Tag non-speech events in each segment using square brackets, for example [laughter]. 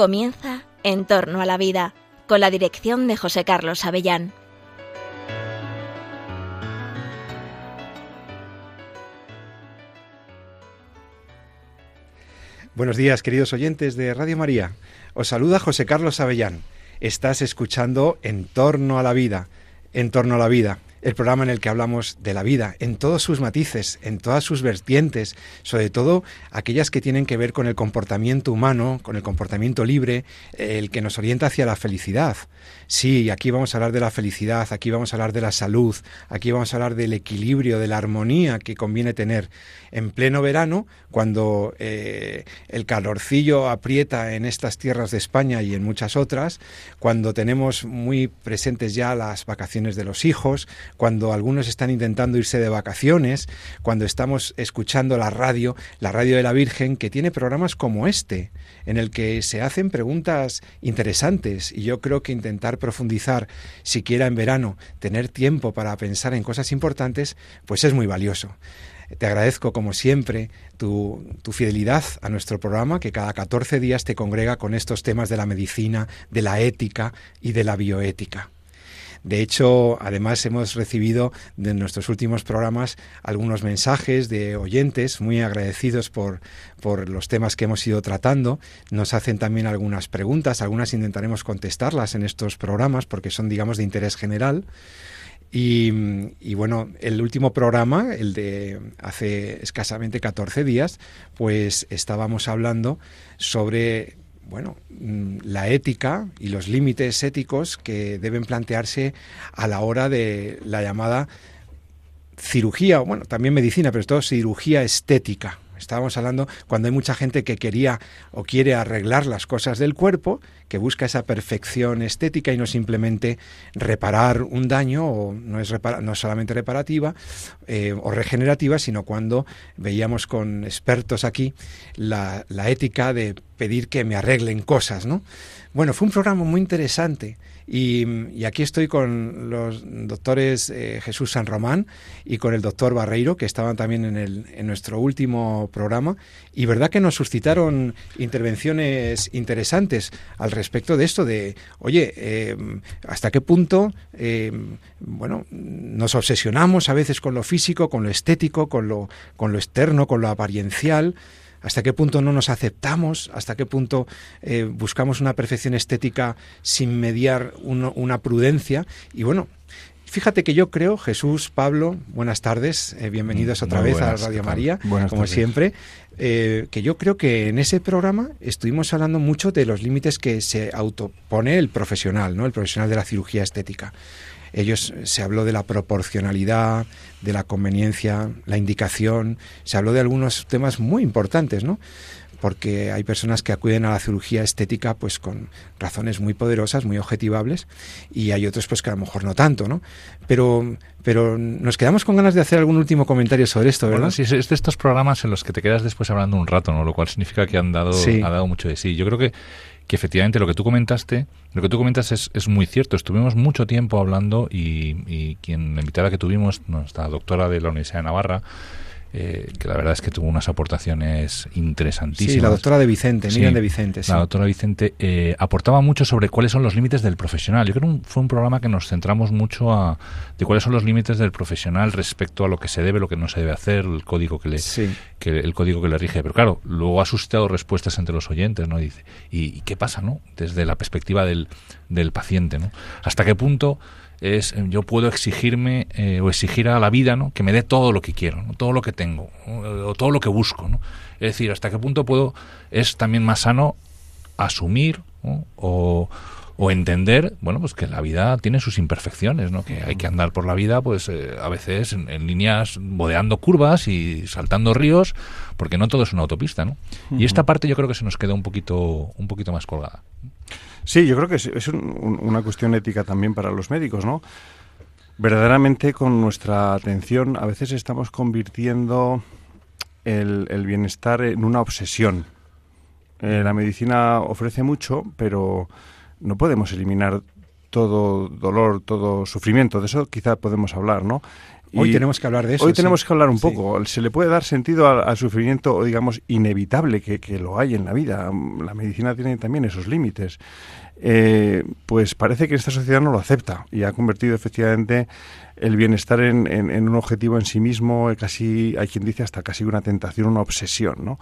Comienza En torno a la vida, con la dirección de José Carlos Avellán. Buenos días, queridos oyentes de Radio María. Os saluda José Carlos Avellán. Estás escuchando En torno a la vida, En torno a la vida, el programa en el que hablamos de la vida, en todos sus matices, en todas sus vertientes, sobre todo aquellas que tienen que ver con el comportamiento humano, con el comportamiento libre, el que nos orienta hacia la felicidad. Sí, aquí vamos a hablar de la felicidad, aquí vamos a hablar de la salud, aquí vamos a hablar del equilibrio, de la armonía que conviene tener en pleno verano, cuando eh, el calorcillo aprieta en estas tierras de España y en muchas otras, cuando tenemos muy presentes ya las vacaciones de los hijos, cuando algunos están intentando irse de vacaciones, cuando estamos escuchando la radio, la radio de la Virgen, que tiene programas como este, en el que se hacen preguntas interesantes y yo creo que intentar profundizar, siquiera en verano, tener tiempo para pensar en cosas importantes, pues es muy valioso. Te agradezco, como siempre, tu, tu, fidelidad a nuestro programa, que cada 14 días te congrega con estos temas de la medicina, de la ética y de la bioética. De hecho, además hemos recibido de nuestros últimos programas algunos mensajes de oyentes muy agradecidos por, por los temas que hemos ido tratando. Nos hacen también algunas preguntas, algunas intentaremos contestarlas en estos programas porque son, digamos, de interés general. Y, y, bueno, el último programa, el de hace escasamente 14 días, pues estábamos hablando sobre bueno, mm, la ética y los límites éticos que deben plantearse a la hora de la llamada cirugía, bueno, también medicina, pero todo cirugía estética. Estábamos hablando cuando hay mucha gente que quería o quiere arreglar las cosas del cuerpo, que busca esa perfección estética y no simplemente reparar un daño, o no es, no solamente reparativa eh, o regenerativa, sino cuando veíamos con expertos aquí la, la ética de pedir que me arreglen cosas, ¿no? Bueno, fue un programa muy interesante y, aquí estoy con los doctores eh, Jesús San Román y con el doctor Barreiro, que estaban también en, el, en nuestro último programa. Y verdad que nos suscitaron intervenciones interesantes al respecto de esto, de, oye, eh, ¿hasta qué punto, eh, bueno, nos obsesionamos a veces con lo físico, con lo estético, con lo, con lo externo, con lo apariencial? Hasta qué punto no nos aceptamos, hasta qué punto eh, buscamos una perfección estética sin mediar una prudencia. Y bueno, Fíjate que yo creo, Jesús, Pablo, buenas tardes, eh, bienvenidos otra vez a Radio María, como siempre, eh, que yo creo que en ese programa estuvimos hablando mucho de los límites que se autopone el profesional, ¿no? El profesional de la cirugía estética. Ellos se habló de la proporcionalidad, de la conveniencia, la indicación, se habló de algunos temas muy importantes, ¿no? porque hay personas que acuden a la cirugía estética pues con razones muy poderosas, muy objetivables y hay otros pues que a lo mejor no tanto, ¿no? Pero pero nos quedamos con ganas de hacer algún último comentario sobre esto, ¿verdad? Bueno, sí, es de estos programas en los que te quedas después hablando un rato, ¿no? Lo cual significa que han dado, ha dado mucho de sí. Yo creo que que efectivamente lo que tú comentaste, lo que tú comentas es, es muy cierto. Estuvimos mucho tiempo hablando y, y quien la invitada que tuvimos, nuestra doctora de la Universidad de Navarra, eh, que la verdad es que tuvo unas aportaciones interesantísimas. Sí, la doctora de Vicente, Miriam de Vicente. La doctora Vicente eh, aportaba mucho sobre cuáles son los límites del profesional. Yo creo que fue un programa que nos centramos mucho a de cuáles son los límites del profesional respecto a lo que se debe, lo que no se debe hacer, el código que le, que, el código que le rige. Pero claro, luego ha suscitado respuestas entre los oyentes, ¿no? dice, ¿y, qué pasa, no? Desde la perspectiva del, del paciente, ¿no? ¿Hasta qué punto es eh, yo puedo exigirme eh, o exigir a la vida ¿no? que me dé todo lo que quiero, todo lo que tengo, o todo lo que busco. ¿no? Es decir, hasta qué punto puedo, es también más sano asumir o, o, entender, bueno, pues que la vida tiene sus imperfecciones, ¿no? que hay que andar por la vida, pues eh, a veces en, líneas bodeando curvas y saltando ríos, porque no todo es una autopista. ¿no? Y esta parte yo creo que se nos queda un poquito, un poquito más colgada. Sí, yo creo que es, una cuestión ética también para los médicos, ¿no? Verdaderamente con nuestra atención a veces estamos convirtiendo el, bienestar en una obsesión. Eh, la medicina ofrece mucho, pero no podemos eliminar todo dolor, todo sufrimiento. De eso quizá podemos hablar, ¿no? Hoy tenemos que hablar de eso. Hoy tenemos que hablar un poco. Se le puede dar sentido al, sufrimiento, digamos, inevitable que, que, lo hay en la vida. La medicina tiene también esos límites. Eh, pues parece que esta sociedad no lo acepta y ha convertido efectivamente el bienestar en, en, un objetivo en sí mismo, casi, hay quien dice hasta casi una tentación, una obsesión, ¿no?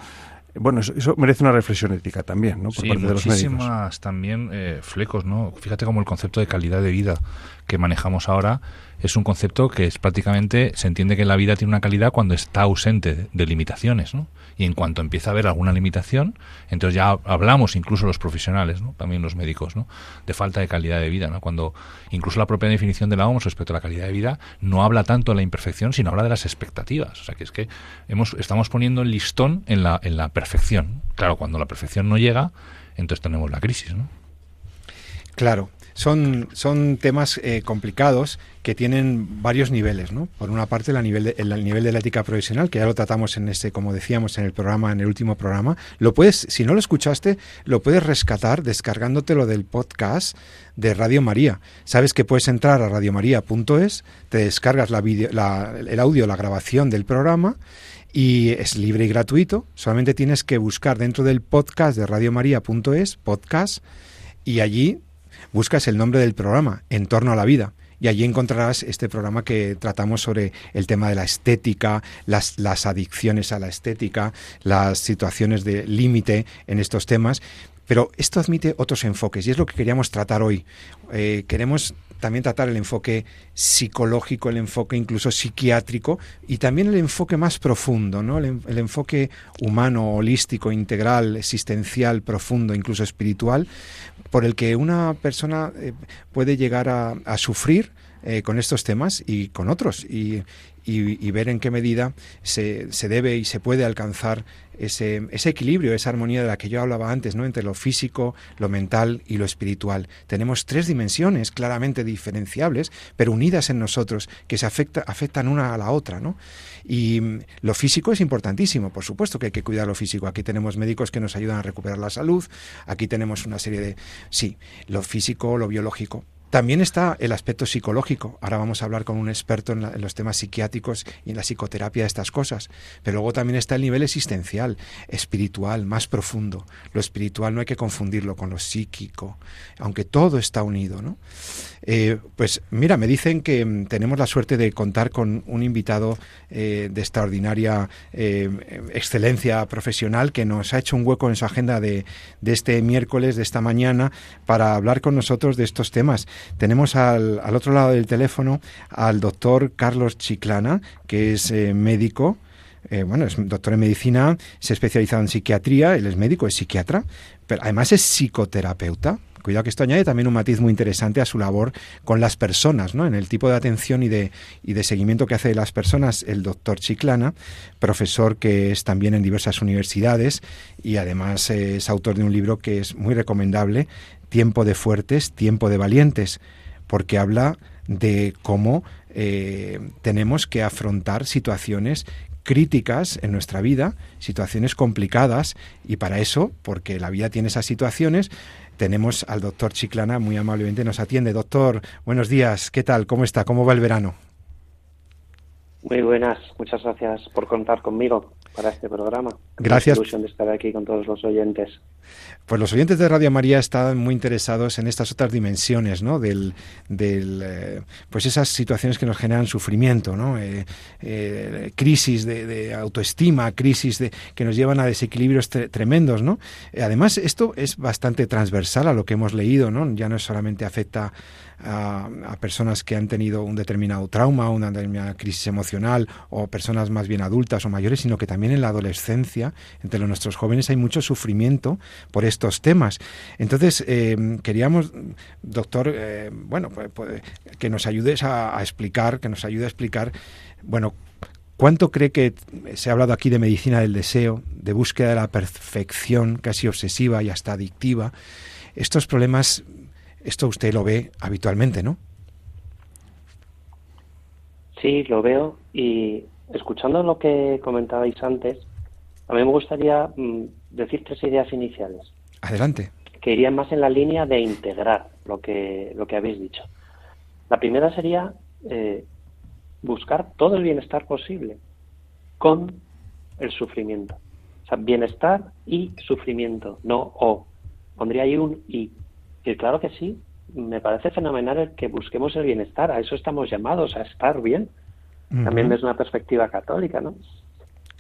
Bueno, eso, merece una reflexión ética también, ¿no? Por sí, parte muchísimas también eh, flecos, ¿no? Fíjate cómo el concepto de calidad de vida que manejamos ahora es un concepto que es prácticamente, se entiende que la vida tiene una calidad cuando está ausente de, limitaciones, ¿no? Y en cuanto empieza a haber alguna limitación, entonces ya hablamos, incluso los profesionales, ¿no? También los médicos, ¿no? De falta de calidad de vida, ¿no? Cuando incluso la propia definición de la OMS respecto a la calidad de vida no habla tanto de la imperfección, sino habla de las expectativas. O sea, que es que hemos, estamos poniendo el listón en la, en la perfección. Claro, cuando la perfección no llega, entonces tenemos la crisis, ¿no? Claro son, son temas eh, complicados que tienen varios niveles, ¿no? Por una parte, el nivel, de, el nivel de la ética profesional, que ya lo tratamos en este, como decíamos en el programa, en el último programa. Lo puedes, si no lo escuchaste, lo puedes rescatar descargándotelo del podcast de Radio María. Sabes que puedes entrar a radiomaria.es, te descargas la la, el audio, la grabación del programa y es libre y gratuito. Solamente tienes que buscar dentro del podcast de radiomaria.es, podcast, y allí buscas el nombre del programa, En torno a la vida. Y allí encontrarás este programa que tratamos sobre el tema de la estética, las, adicciones a la estética, las situaciones de límite en estos temas. Pero esto admite otros enfoques y es lo que queríamos tratar hoy. Eh, queremos también tratar el enfoque psicológico, el enfoque incluso psiquiátrico y también el enfoque más profundo, ¿no? el, enfoque humano, holístico, integral, existencial, profundo, incluso espiritual, por el que una persona eh, puede llegar a, sufrir eh, con estos temas y con otros y, y, ver en qué medida se, se, debe y se puede alcanzar ese, ese, equilibrio, esa armonía de la que yo hablaba antes, ¿no? entre lo físico, lo mental y lo espiritual. Tenemos tres dimensiones claramente diferenciables, pero unidas en nosotros, que se afecta, afectan una a la otra. ¿no? Y mm, lo físico es importantísimo, por supuesto que hay que cuidar lo físico. Aquí tenemos médicos que nos ayudan a recuperar la salud, aquí tenemos una serie de... Sí, lo físico, lo biológico, también está el aspecto psicológico. Ahora vamos a hablar con un experto en, los temas psiquiátricos y en la psicoterapia de estas cosas. Pero luego también está el nivel existencial, espiritual, más profundo. Lo espiritual no hay que confundirlo con lo psíquico, aunque todo está unido. ¿no? Eh, pues mira, me dicen que mm, tenemos la suerte de contar con un invitado eh, de extraordinaria eh, excelencia profesional que nos ha hecho un hueco en su agenda de, de este miércoles, de esta mañana, para hablar con nosotros de estos temas. Tenemos al, al otro lado del teléfono al doctor Carlos Chiclana, que es eh, médico. Eh, bueno, es doctor en medicina, se ha especializado en psiquiatría, él es médico, es psiquiatra, pero además es psicoterapeuta. Cuidado que esto añade también un matiz muy interesante a su labor con las personas, ¿no? En el tipo de atención y de, y de seguimiento que hace de las personas el doctor Chiclana, profesor que es también en diversas universidades y además es autor de un libro que es muy recomendable, tiempo de fuertes, tiempo de valientes, porque habla de cómo eh, tenemos que afrontar situaciones críticas en nuestra vida, situaciones complicadas, y para eso, porque la vida tiene esas situaciones, tenemos al doctor Chiclana, muy amablemente nos atiende. Doctor, buenos días, ¿qué tal? ¿Cómo está? ¿Cómo va el verano? Muy buenas, muchas gracias por contar conmigo para este programa. Gracias. ilusión de estar aquí con todos los oyentes. Pues los oyentes de Radio María están muy interesados en estas otras dimensiones, ¿no? Del, del eh, pues esas situaciones que nos generan sufrimiento, ¿no? Eh, eh, crisis de, autoestima, crisis de, que nos llevan a desequilibrios tremendos, ¿no? además, esto es bastante transversal a lo que hemos leído, ¿no? Ya no solamente afecta a, personas que han tenido un determinado trauma, una determinada crisis emocional, o personas más bien adultas o mayores, sino que también en la adolescencia, entre nuestros jóvenes, hay mucho sufrimiento por estos temas. Entonces, eh, queríamos, doctor, eh, bueno, pues, pues, que nos ayudes a, a explicar, que nos ayude a explicar, bueno, ¿Cuánto cree que se ha hablado aquí de medicina del deseo, de búsqueda de la perfección casi obsesiva y hasta adictiva? Estos problemas esto usted lo ve habitualmente, ¿no? Sí, lo veo y escuchando lo que comentabais antes, a mí me gustaría mm, decir tres ideas iniciales. Adelante. Que irían más en la línea de integrar lo que, lo que habéis dicho. La primera sería eh, buscar todo el bienestar posible con el sufrimiento. O sea, bienestar y sufrimiento, no o. Pondría ahí un y. Y claro que sí, me parece fenomenal el que busquemos el bienestar, a eso estamos llamados, a estar bien. También desde una perspectiva católica, ¿no?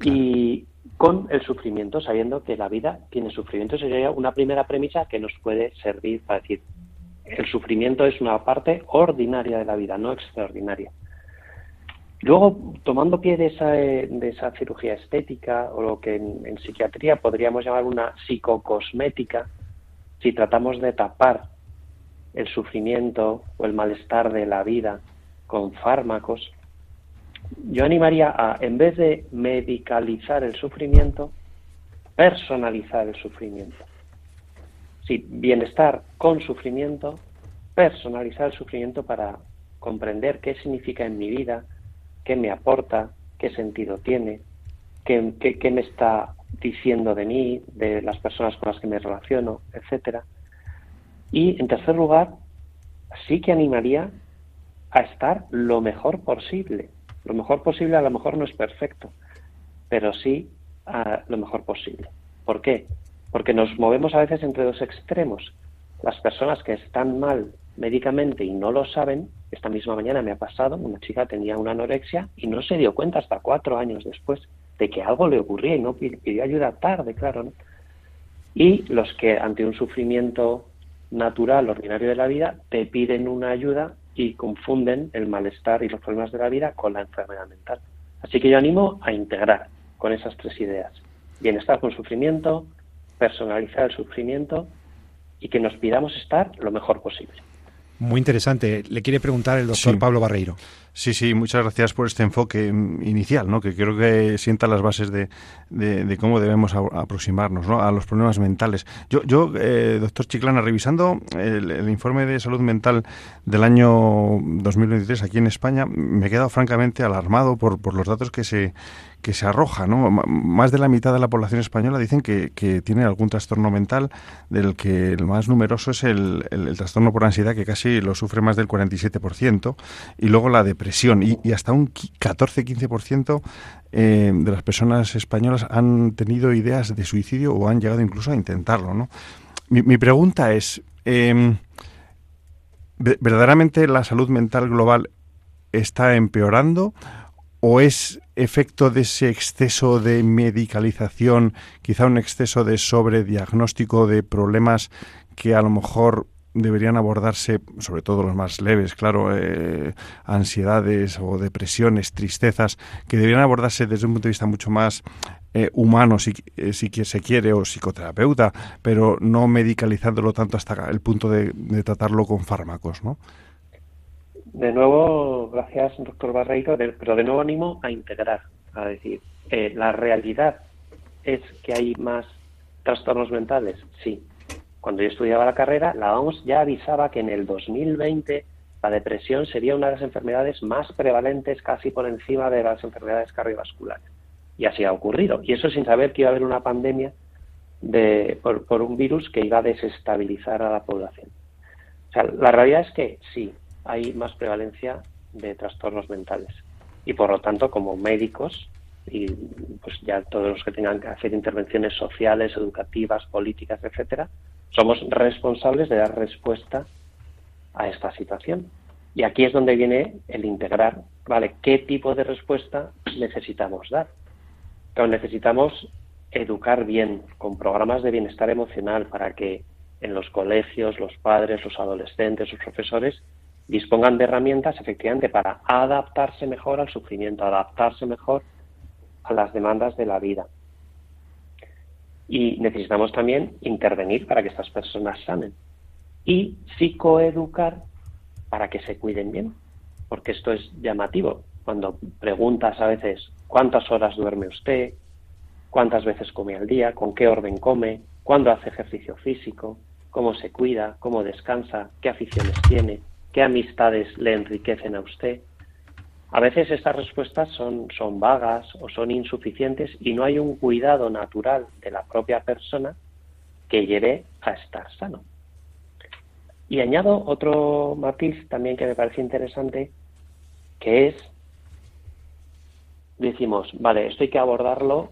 Y con el sufrimiento, sabiendo que la vida tiene sufrimiento, sería una primera premisa que nos puede servir para decir, el sufrimiento es una parte ordinaria de la vida, no extraordinaria. Luego, tomando pie de esa, de esa cirugía estética o lo que en, psiquiatría podríamos llamar una psicocosmética, si tratamos de tapar el sufrimiento o el malestar de la vida con fármacos, yo animaría a, en vez de medicalizar el sufrimiento, personalizar el sufrimiento. Sí, bienestar con sufrimiento, personalizar el sufrimiento para comprender qué significa en mi vida, qué me aporta, qué sentido tiene, qué, qué, me está diciendo de mí, de las personas con las que me relaciono, etcétera. Y en tercer lugar, sí que animaría a estar lo mejor posible. Lo mejor posible a lo mejor no es perfecto, pero sí a lo mejor posible. ¿Por qué? Porque nos movemos a veces entre dos extremos. Las personas que están mal médicamente y no lo saben, esta misma mañana me ha pasado, una chica tenía una anorexia y no se dio cuenta hasta cuatro años después de que algo le ocurría y no pidió ayuda tarde, claro. Y los que ante un sufrimiento natural, ordinario de la vida, te piden una ayuda y confunden el malestar y los problemas de la vida con la enfermedad mental. Así que yo animo a integrar con esas tres ideas. Bienestar con sufrimiento, personalizar el sufrimiento y que nos pidamos estar lo mejor posible. Muy interesante. Le quiere preguntar el doctor Pablo Barreiro. Sí, sí, muchas gracias por este enfoque inicial, ¿no? que creo que sienta las bases de, de, cómo debemos aproximarnos ¿no? a los problemas mentales. Yo, yo eh, doctor Chiclana, revisando el, informe de salud mental del año 2023 aquí en España, me he quedado francamente alarmado por, por los datos que se, que se arroja, ¿no? Más de la mitad de la población española dicen que, que tiene algún trastorno mental, del que el más numeroso es el, el, trastorno por ansiedad, que casi lo sufre más del 47%, y luego la depresión, y, hasta un 14-15% eh, de las personas españolas han tenido ideas de suicidio o han llegado incluso a intentarlo, ¿no? Mi, pregunta es, eh, ¿verdaderamente la salud mental global está empeorando o es efecto de ese exceso de medicalización, quizá un exceso de sobrediagnóstico de problemas que a lo mejor deberían abordarse, sobre todo los más leves, claro, eh, ansiedades o depresiones, tristezas, que deberían abordarse desde un punto de vista mucho más eh, humano, si, eh, si se quiere, o psicoterapeuta, pero no medicalizándolo tanto hasta el punto de, de tratarlo con fármacos, ¿no? de nuevo, gracias, doctor Barreiro, pero de nuevo animo a integrar, a decir, eh, la realidad es que hay más trastornos mentales, sí. Cuando yo estudiaba la carrera, la OMS ya avisaba que en el 2020 la depresión sería una de las enfermedades más prevalentes, casi por encima de las enfermedades cardiovasculares. Y así ha ocurrido. Y eso sin saber que iba a haber una pandemia de, por, por un virus que iba a desestabilizar a la población. O sea, la realidad es que sí, hay más prevalencia de trastornos mentales. Y por lo tanto, como médicos, y pues ya todos los que tengan que hacer intervenciones sociales, educativas, políticas, etcétera, somos responsables de dar respuesta a esta situación. Y aquí es donde viene el integrar, ¿vale? ¿Qué tipo de respuesta necesitamos dar? Pero necesitamos educar bien, con programas de bienestar emocional, para que en los colegios, los padres, los adolescentes, los profesores dispongan de herramientas efectivamente para adaptarse mejor al sufrimiento, adaptarse mejor a las demandas de la vida. Y necesitamos también intervenir para que estas personas sanen. Y psicoeducar para que se cuiden bien. Porque esto es llamativo. Cuando preguntas a veces cuántas horas duerme usted, cuántas veces come al día, con qué orden come, cuándo hace ejercicio físico, cómo se cuida, cómo descansa, qué aficiones tiene, qué amistades le enriquecen a usted. A veces estas respuestas son, son vagas o son insuficientes y no hay un cuidado natural de la propia persona que lleve a estar sano. Y añado otro matiz también que me parece interesante, que es decimos, vale, esto hay que abordarlo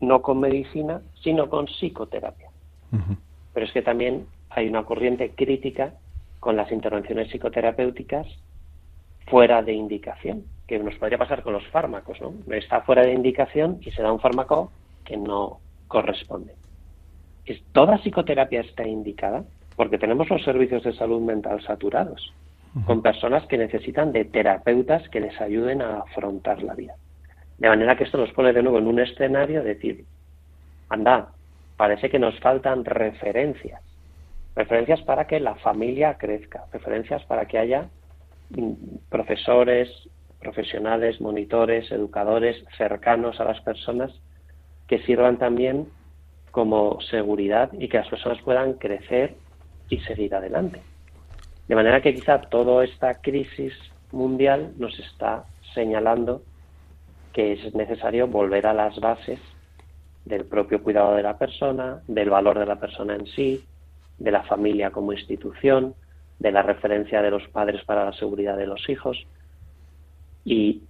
no con medicina, sino con psicoterapia. Pero es que también hay una corriente crítica con las intervenciones psicoterapéuticas fuera de indicación, que nos podría pasar con los fármacos, ¿no? Está fuera de indicación y se da un fármaco que no corresponde. ¿Es, ¿Toda psicoterapia está indicada? Porque tenemos los servicios de salud mental saturados, con personas que necesitan de terapeutas que les ayuden a afrontar la vida. De manera que esto nos pone de nuevo en un escenario de decir, anda, parece que nos faltan referencias. Referencias para que la familia crezca, referencias para que haya profesores, profesionales, monitores, educadores cercanos a las personas que sirvan también como seguridad y que las personas puedan crecer y seguir adelante. De manera que quizá toda esta crisis mundial nos está señalando que es necesario volver a las bases del propio cuidado de la persona, del valor de la persona en sí, de la familia como institución, de la referencia de los padres para la seguridad de los hijos. Y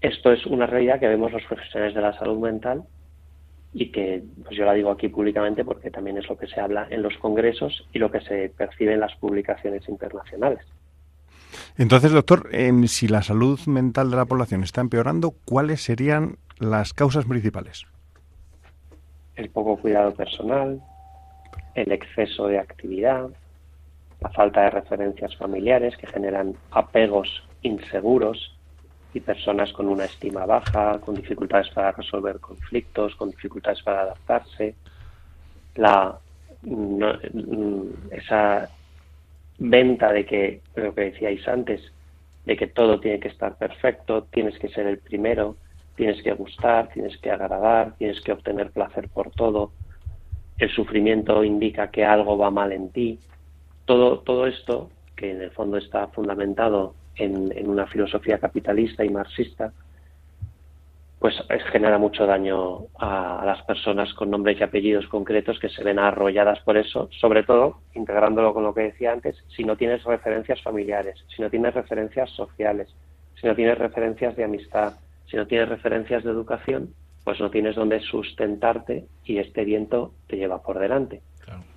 esto es una realidad que vemos los profesionales de la salud mental y que pues yo la digo aquí públicamente porque también es lo que se habla en los congresos y lo que se percibe en las publicaciones internacionales. Entonces, doctor, si la salud mental de la población está empeorando, ¿cuáles serían las causas principales? El poco cuidado personal, el exceso de actividad, la falta de referencias familiares que generan apegos inseguros y personas con una estima baja, con dificultades para resolver conflictos, con dificultades para adaptarse, la, esa venta de que, lo que decíais antes, de que todo tiene que estar perfecto, tienes que ser el primero, tienes que gustar, tienes que agradar, tienes que obtener placer por todo, el sufrimiento indica que algo va mal en ti. Todo, todo esto, que en el fondo está fundamentado en, en una filosofía capitalista y marxista, pues genera mucho daño a, las personas con nombres y apellidos concretos que se ven arrolladas por eso, sobre todo, integrándolo con lo que decía antes, si no tienes referencias familiares, si no tienes referencias sociales, si no tienes referencias de amistad, si no tienes referencias de educación, pues no tienes donde sustentarte y este viento te lleva por delante.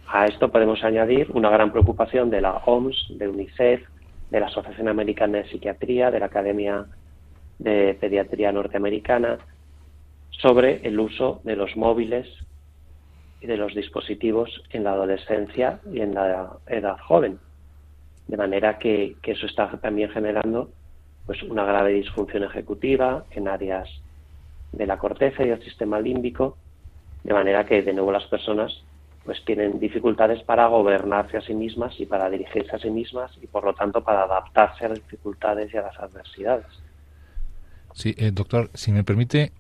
A esto podemos añadir una gran preocupación de la OMS, de UNICEF, de la Asociación Americana de Psiquiatría, de la Academia de Pediatría Norteamericana sobre el uso de los móviles y de los dispositivos en la adolescencia y en la edad joven. De manera que, eso está también generando pues una grave disfunción ejecutiva en áreas de la corteza y del sistema límbico, de manera que de nuevo las personas pues tienen dificultades para gobernarse a sí mismas y para dirigirse a sí mismas y por lo tanto para adaptarse a las dificultades y a las adversidades. Sí, eh, doctor, si me permite,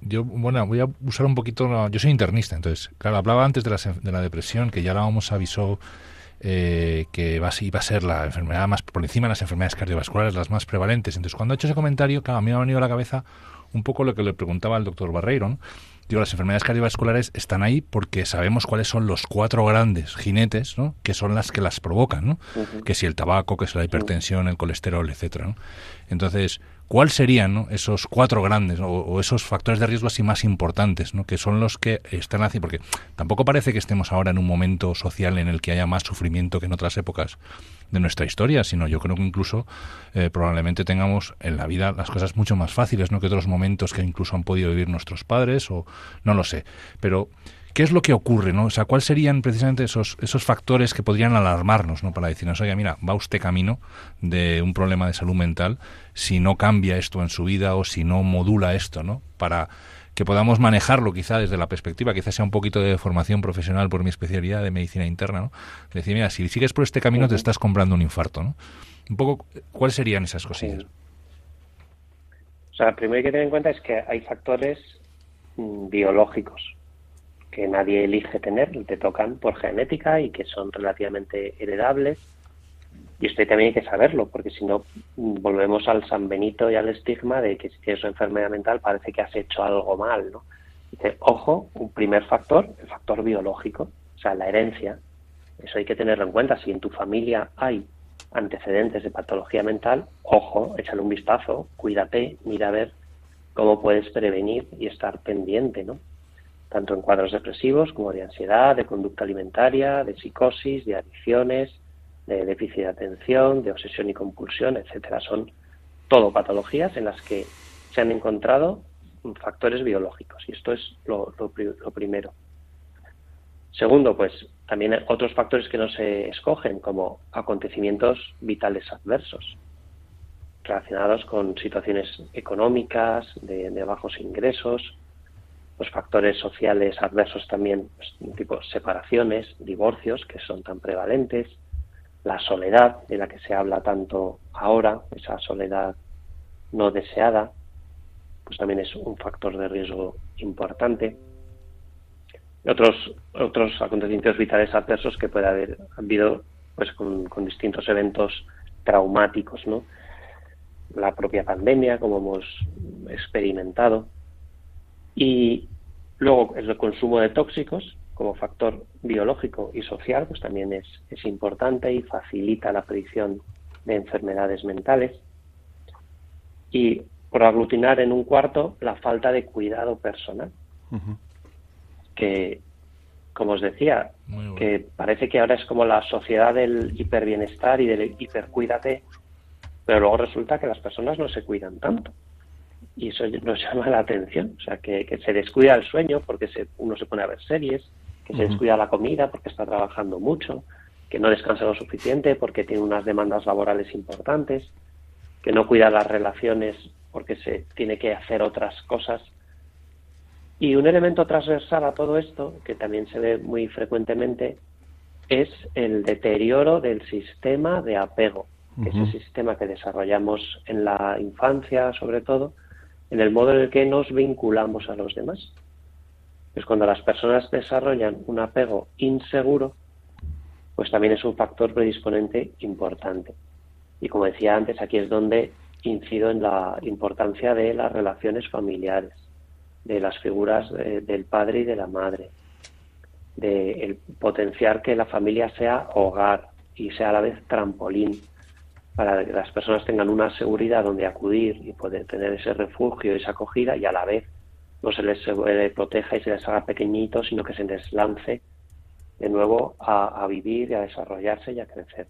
yo bueno, voy a usar un poquito. Yo soy internista, entonces, claro, hablaba antes de la, de la depresión, que ya la vamos avisó eh, que va, iba a ser la enfermedad más por encima de las enfermedades cardiovasculares, las más prevalentes. Entonces, cuando he hecho ese comentario, claro, a mí me ha venido a la cabeza un poco lo que le preguntaba al doctor Barreiro. Digo, las enfermedades cardiovasculares están ahí porque sabemos cuáles son los cuatro grandes jinetes, ¿no? Que son las que las provocan, ¿no? Que si el tabaco, que si la hipertensión, el colesterol, etcétera, ¿no? Entonces, ¿Cuáles serían esos cuatro grandes o, esos factores de riesgo así más importantes, ¿no? que son los que están haciendo? Porque tampoco parece que estemos ahora en un momento social en el que haya más sufrimiento que en otras épocas de nuestra historia, sino yo creo que incluso eh, probablemente tengamos en la vida las cosas mucho más fáciles ¿no? que otros momentos que incluso han podido vivir nuestros padres o no lo sé. Pero ¿Qué es lo que ocurre? ¿no? O sea, ¿cuáles serían precisamente esos, esos factores que podrían alarmarnos ¿no? para decirnos, oye, mira, va usted camino de un problema de salud mental si no cambia esto en su vida o si no modula esto, ¿no? Para que podamos manejarlo quizá desde la perspectiva, quizás sea un poquito de formación profesional por mi especialidad de medicina interna, ¿no? Decir, mira, si sigues por este camino te estás comprando un infarto, ¿no? Un poco, ¿cuáles serían esas cosillas? O sea, lo primero que tener en cuenta es que hay factores mm, biológicos que nadie elige tener, te tocan por genética y que son relativamente heredables. Y esto también hay que saberlo, porque si no, volvemos al San Benito y al estigma de que si tienes una enfermedad mental parece que has hecho algo mal, ¿no? Dice, ojo, un primer factor, el factor biológico, o sea, la herencia. Eso hay que tenerlo en cuenta. Si en tu familia hay antecedentes de patología mental, ojo, échale un vistazo, cuídate, mira a ver cómo puedes prevenir y estar pendiente, ¿no? Tanto en cuadros depresivos como de ansiedad, de conducta alimentaria, de psicosis, de adicciones, de déficit de atención, de obsesión y compulsión, etcétera. Son todo patologías en las que se han encontrado factores biológicos y esto es lo, primero. Segundo, pues también otros factores que no se escogen, como acontecimientos vitales adversos, relacionados con situaciones económicas, de, bajos ingresos, los factores sociales adversos también, pues, tipo separaciones, divorcios, que son tan prevalentes, la soledad, de la que se habla tanto ahora, esa soledad no deseada, pues también es un factor de riesgo importante. Otros, otros acontecimientos vitales adversos que puede haber habido pues con, con distintos eventos traumáticos, ¿no? la propia pandemia, como hemos experimentado, y luego el consumo de tóxicos como factor biológico y social, pues también es, es importante y facilita la predicción de enfermedades mentales. Y por aglutinar en un cuarto, la falta de cuidado personal, que, como os decía, que parece que ahora es como la sociedad del hiperbienestar y del hipercuídate pero luego resulta que las personas no se cuidan tanto. Y eso nos [laughs] llama la atención. O sea, que, se descuida el sueño porque se, uno se pone a ver series, que se descuida la comida porque está trabajando mucho, que no descansa lo suficiente porque tiene unas demandas laborales importantes, que no cuida las relaciones porque se tiene que hacer otras cosas. Y un elemento transversal a todo esto, que también se ve muy frecuentemente, es el deterioro del sistema de apego ese sistema que desarrollamos en la infancia, sobre todo, en el modo en el que nos vinculamos a los demás. Pues cuando las personas desarrollan un apego inseguro, pues también es un factor predisponente importante. Y como decía antes, aquí es donde incido en la importancia de las relaciones familiares, de las figuras del padre y de la madre, de el potenciar que la familia sea hogar y sea a la vez trampolín para que las personas tengan una seguridad donde acudir y poder tener ese refugio, esa acogida y a la vez no se les proteja y se les haga pequeñitos, sino que se les lance de nuevo a, vivir y a desarrollarse y a crecer.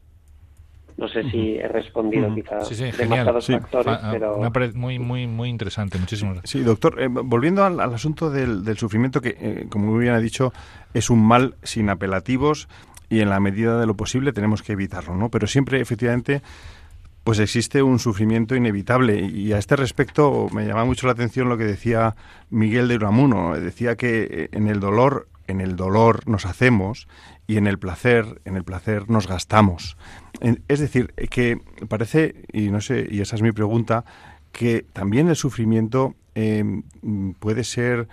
No sé si he respondido quizás demasiados factores, ah, pero... muy, muy, muy interesante, muchísimas gracias. Sí, doctor, eh, volviendo al, asunto del, sufrimiento, que eh, como muy bien ha dicho, es un mal sin apelativos y en la medida de lo posible tenemos que evitarlo, ¿no? Pero siempre, efectivamente, pues existe un sufrimiento inevitable. Y a este respecto me llama mucho la atención lo que decía Miguel de Uramuno. Decía que eh, en el dolor, en el dolor nos hacemos y en el placer, en el placer nos gastamos. Es decir, que parece, y no sé, y esa es mi pregunta, que también el sufrimiento em, puede ser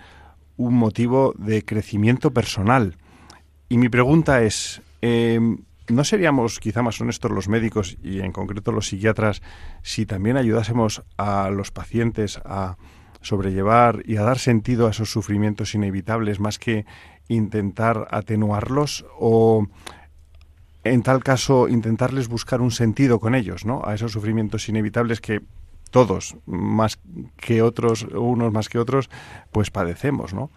un motivo de crecimiento personal. Y mi pregunta es, em, ¿No seríamos quizá más honestos los médicos y en concreto los psiquiatras si también ayudásemos a los pacientes a sobrellevar y a dar sentido a esos sufrimientos inevitables más que intentar atenuarlos o en tal caso intentarles buscar un sentido con ellos, ¿no? A esos sufrimientos inevitables que todos, más que otros, unos más que otros, pues padecemos, ¿no?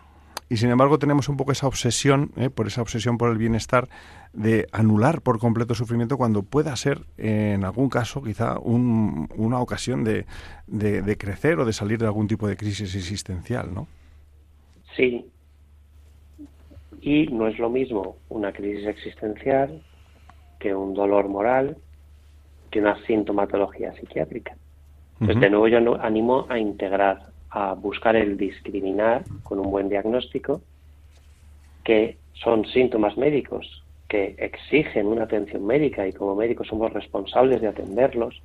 Y sin embargo tenemos un poco esa obsesión, ¿eh? por esa obsesión por el bienestar, de anular por completo el sufrimiento cuando pueda ser, en algún caso, quizá una ocasión de, de, crecer o de salir de algún tipo de crisis existencial, ¿no? Sí. Y no es lo mismo una crisis existencial que un dolor moral, que una sintomatología psiquiátrica. Pues de nuevo yo animo a integrar a buscar el discriminar con un buen diagnóstico, que son síntomas médicos que exigen una atención médica y como médicos somos responsables de atenderlos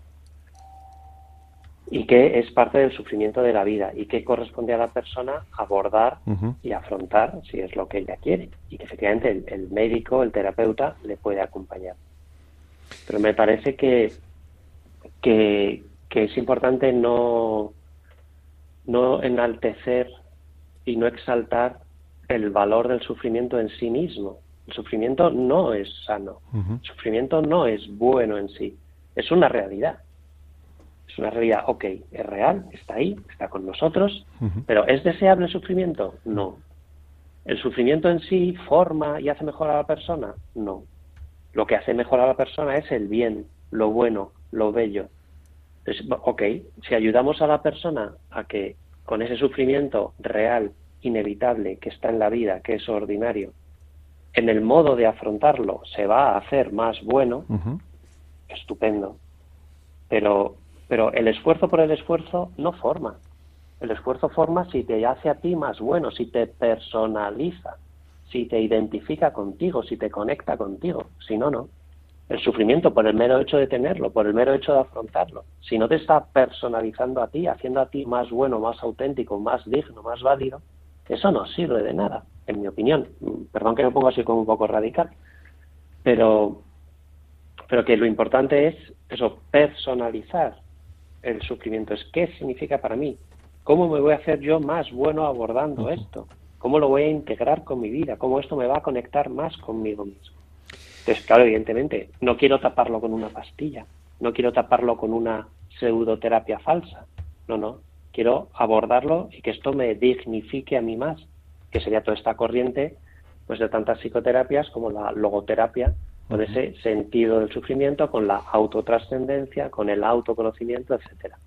y que es parte del sufrimiento de la vida y que corresponde a la persona abordar y afrontar si es lo que ella quiere y que efectivamente el, el, médico, el terapeuta le puede acompañar. Pero me parece que, que, que es importante no, no enaltecer y no exaltar el valor del sufrimiento en sí mismo. El sufrimiento no es sano, el sufrimiento no es bueno en sí, es una realidad. Es una realidad, ok, es real, está ahí, está con nosotros, pero ¿es deseable el sufrimiento? No. ¿El sufrimiento en sí forma y hace mejor a la persona? No. Lo que hace mejor a la persona es el bien, lo bueno, lo bello. Entonces, ok, si ayudamos a la persona a que con ese sufrimiento real, inevitable, que está en la vida, que es ordinario, en el modo de afrontarlo se va a hacer más bueno, estupendo. Pero, pero el esfuerzo por el esfuerzo no forma. El esfuerzo forma si te hace a ti más bueno, si te personaliza, si te identifica contigo, si te conecta contigo. Si no, no. El sufrimiento por el mero hecho de tenerlo, por el mero hecho de afrontarlo. Si no te está personalizando a ti, haciendo a ti más bueno, más auténtico, más digno, más válido, eso no sirve de nada, en mi opinión. Perdón que me pongo así como un poco radical, pero, pero que lo importante es eso, personalizar el sufrimiento. Es qué significa para mí, cómo me voy a hacer yo más bueno abordando esto, cómo lo voy a integrar con mi vida, cómo esto me va a conectar más conmigo mismo. Entonces, claro, evidentemente, no quiero taparlo con una pastilla, no quiero taparlo con una pseudoterapia falsa, no, no, quiero abordarlo y que esto me dignifique a mí más, que sería toda esta corriente pues de tantas psicoterapias como la logoterapia, con ese sentido del sufrimiento, con la autotrascendencia, con el autoconocimiento, etcétera.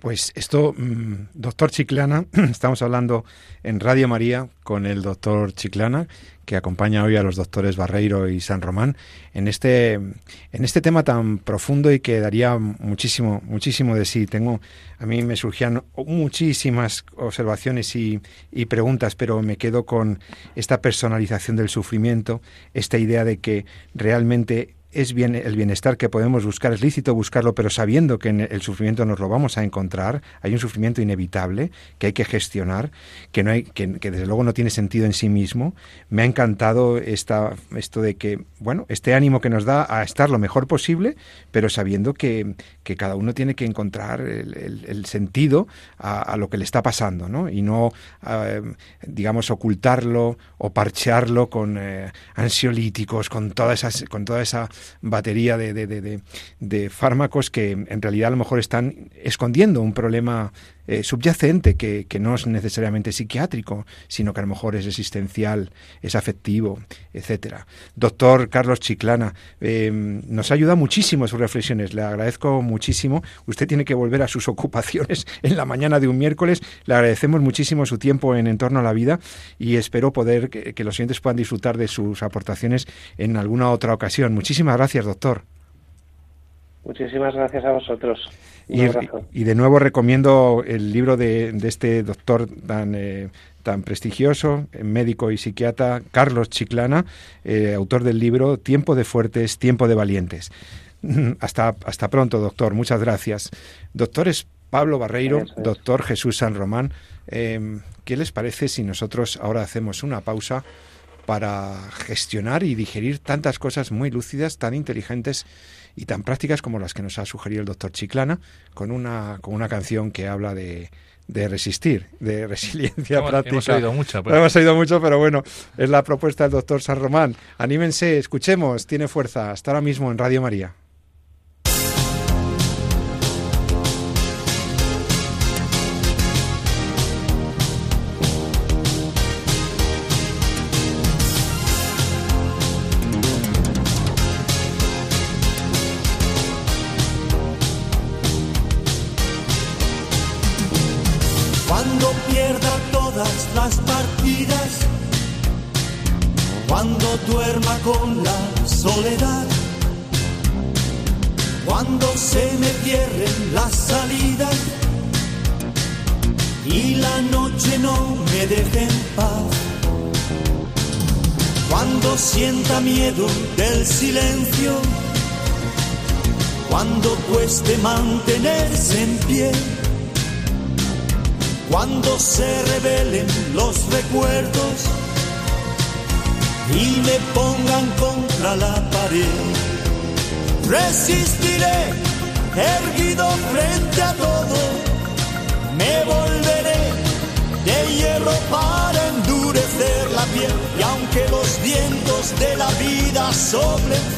Pues esto, mm, doctor Chiclana, [clears throat] estamos hablando en Radio María con el doctor Chiclana, que acompaña hoy a los doctores Barreiro y San Román en este, en este tema tan profundo y que daría muchísimo, muchísimo de sí. Tengo, a mí me surgían muchísimas observaciones y, y preguntas, pero me quedo con esta personalización del sufrimiento, esta idea de que realmente es bien el bienestar que podemos buscar, es lícito buscarlo, pero sabiendo que en el sufrimiento nos lo vamos a encontrar, hay un sufrimiento inevitable que hay que gestionar, que no hay, que, desde luego no tiene sentido en sí mismo. Me ha encantado esta, esto de que, bueno, este ánimo que nos da a estar lo mejor posible, pero sabiendo que, que cada uno tiene que encontrar el, sentido a, lo que le está pasando, ¿no? Y no, digamos, ocultarlo o parchearlo con eh, ansiolíticos, con toda esa, con toda esa batería de, de, de, fármacos que en realidad a lo mejor están escondiendo un problema eh, subyacente que, que, no es necesariamente psiquiátrico, sino que a lo mejor es existencial, es afectivo, etcétera. Doctor Carlos Chiclana, eh, nos ayuda muchísimo sus reflexiones, le agradezco muchísimo. Usted tiene que volver a sus [laughs] ocupaciones en la mañana de un miércoles. Le agradecemos muchísimo su tiempo en Entorno a la Vida y espero poder que, que los oyentes puedan disfrutar de sus aportaciones en alguna otra ocasión. Muchísimas gracias, doctor. Muchísimas gracias a vosotros. Y, de nuevo recomiendo el libro de, este doctor tan, eh, tan prestigioso, médico y psiquiatra, Carlos Chiclana, eh, autor del libro Tiempo de fuertes, tiempo de valientes. [laughs] Hasta, hasta pronto, doctor. Muchas gracias. Doctores Pablo Barreiro, doctor Jesús San Román, ¿qué les parece si nosotros ahora hacemos una pausa para gestionar y digerir tantas cosas muy lúcidas, tan inteligentes y tan prácticas como las que nos ha sugerido el doctor Chiclana, con una, con una canción que habla de, de resistir, de [laughs] resiliencia práctica. Hemos oído mucho. Pero... Hemos oído mucho, pero bueno, es la propuesta del doctor San Román. Anímense, escuchemos, tiene fuerza. Hasta ahora mismo en Radio María.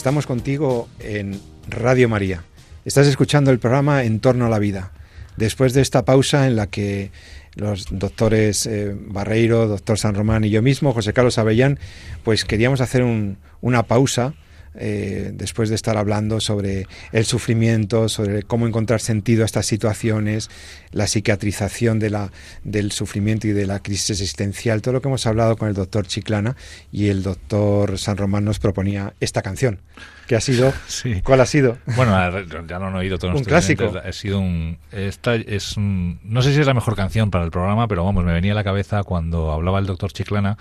Estamos contigo en Radio María. Estás escuchando el programa En torno a la vida. Después de esta pausa en la que los doctores eh, Barreiro, doctor San Román y yo mismo, José Carlos Avellán, pues queríamos hacer una pausa eh, después de estar hablando sobre el sufrimiento, sobre cómo encontrar sentido a estas situaciones, la psiquiatrización de la, del sufrimiento y de la crisis existencial, todo lo que hemos hablado con el doctor Chiclana y el doctor San Román nos proponía esta canción. que ha sido? [laughs] ¿Cuál ha sido? Bueno, ya lo han oído todos Un clásico. Ha sido un, esta es no sé si es la mejor canción para el programa, pero vamos, me venía a la cabeza cuando hablaba el doctor Chiclana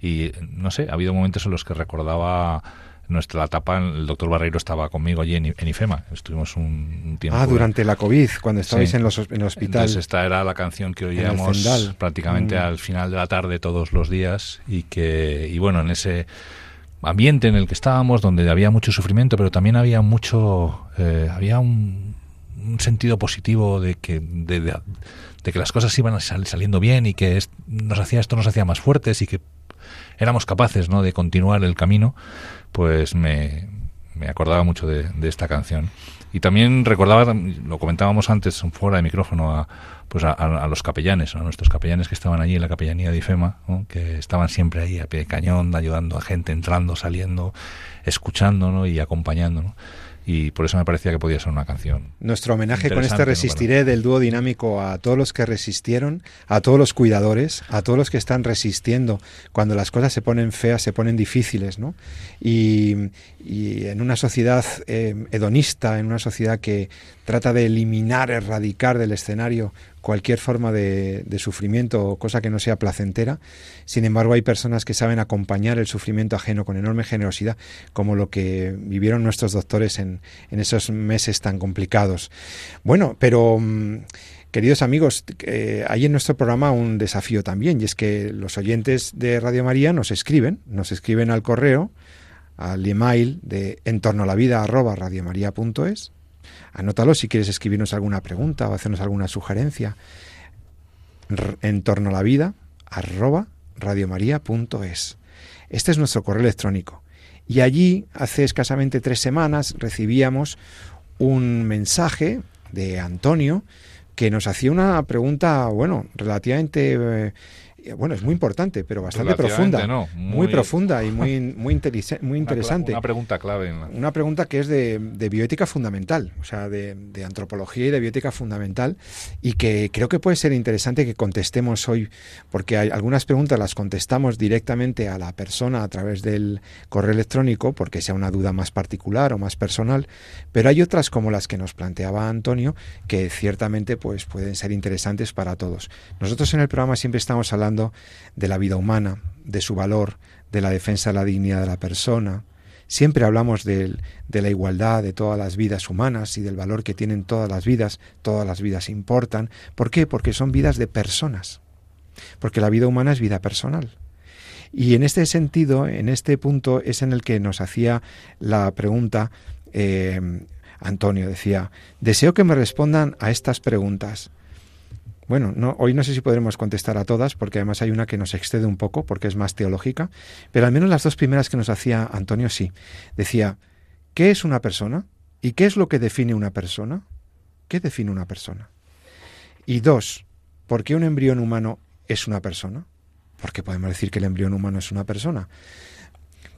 y no sé, ha habido momentos en los que recordaba nuestra etapa, el doctor Barreiro estaba conmigo allí en, IFEMA. Estuvimos un, tiempo. Ah, durante la COVID, cuando estabais en, los, en el hospital. Entonces, esta era la canción que oíamos prácticamente mm. al final de la tarde todos los días y que, y bueno, en ese ambiente en el que estábamos, donde había mucho sufrimiento, pero también había mucho, eh, había un, sentido positivo de que, de, que las cosas iban saliendo bien y que nos hacía, esto nos hacía más fuertes y que éramos capaces ¿no? de continuar el camino pues me, me acordaba mucho de, esta canción. Y también recordaba, lo comentábamos antes fuera de micrófono, a, pues a, los capellanes, a nuestros capellanes que estaban allí en la capellanía de IFEMA, que estaban siempre ahí a pie de cañón, ayudando a gente, entrando, saliendo, escuchando ¿no? y acompañando. ¿no? Y por eso me parecía que podía ser una canción. Nuestro homenaje con este Resistiré del dúo dinámico a todos los que resistieron, a todos los cuidadores, a todos los que están resistiendo cuando las cosas se ponen feas, se ponen difíciles, ¿no? Y, en una sociedad eh, hedonista, en una sociedad que trata de eliminar, erradicar del escenario cualquier forma de, sufrimiento o cosa que no sea placentera. Sin embargo, hay personas que saben acompañar el sufrimiento ajeno con enorme generosidad, como lo que vivieron nuestros doctores en, esos meses tan complicados. Bueno, pero... Mm, queridos amigos, eh, hay en nuestro programa un desafío también, y es que los oyentes de Radio María nos escriben, nos escriben al correo, al email de entorno Anótalo si quieres escribirnos alguna pregunta o hacernos alguna sugerencia. En torno a la vida, arroba radiomaria.es. Este es nuestro correo electrónico. Y allí, hace escasamente tres semanas, recibíamos un mensaje de Antonio que nos hacía una pregunta, bueno, relativamente eh, bueno, es muy importante, pero bastante profunda. muy, profunda y [laughs] muy, muy, muy interesante. Una, pregunta clave. Una pregunta que es de, bioética fundamental, o sea, de, antropología y de bioética fundamental, y que creo que puede ser interesante que contestemos hoy, porque hay algunas preguntas las contestamos directamente a la persona a través del correo electrónico, porque sea una duda más particular o más personal, pero hay otras como las que nos planteaba Antonio, que ciertamente pues, pueden ser interesantes para todos. Nosotros en el programa siempre estamos hablando de la vida humana, de su valor, de la defensa de la dignidad de la persona. Siempre hablamos de, de, la igualdad de todas las vidas humanas y del valor que tienen todas las vidas. Todas las vidas importan. ¿Por qué? Porque son vidas de personas. Porque la vida humana es vida personal. Y en este sentido, en este punto, es en el que nos hacía la pregunta eh, Antonio. Decía, deseo que me respondan a estas preguntas. Bueno, no, hoy no sé si podremos contestar a todas, porque además hay una que nos excede un poco, porque es más teológica, pero al menos las dos primeras que nos hacía Antonio sí. Decía, ¿qué es una persona? ¿Y qué es lo que define una persona? ¿Qué define una persona? Y dos, ¿por qué un embrión humano es una persona? Porque podemos decir que el embrión humano es una persona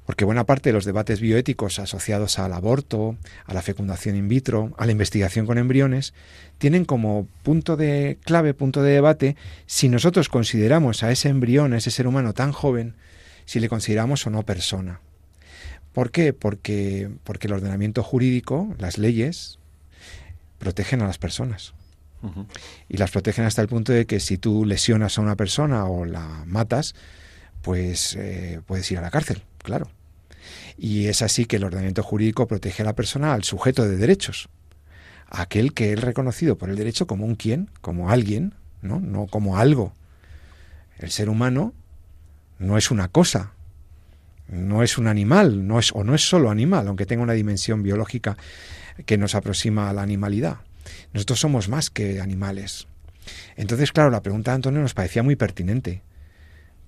porque buena parte de los debates bioéticos asociados al aborto, a la fecundación in vitro, a la investigación con embriones, tienen como punto de clave, punto de debate, si nosotros consideramos a ese embrión, a ese ser humano tan joven, si le consideramos o no persona. ¿Por qué? Porque, porque el ordenamiento jurídico, las leyes, protegen a las personas. Y las protegen hasta el punto de que si tú lesionas a una persona o la matas, pues eh, puedes ir a la cárcel claro. Y es así que el ordenamiento jurídico protege a la persona, al sujeto de derechos, aquel que es reconocido por el derecho como un quién, como alguien, ¿no? no como algo. El ser humano no es una cosa, no es un animal, no es, o no es solo animal, aunque tenga una dimensión biológica que nos aproxima a la animalidad. Nosotros somos más que animales. Entonces, claro, la pregunta de Antonio nos parecía muy pertinente.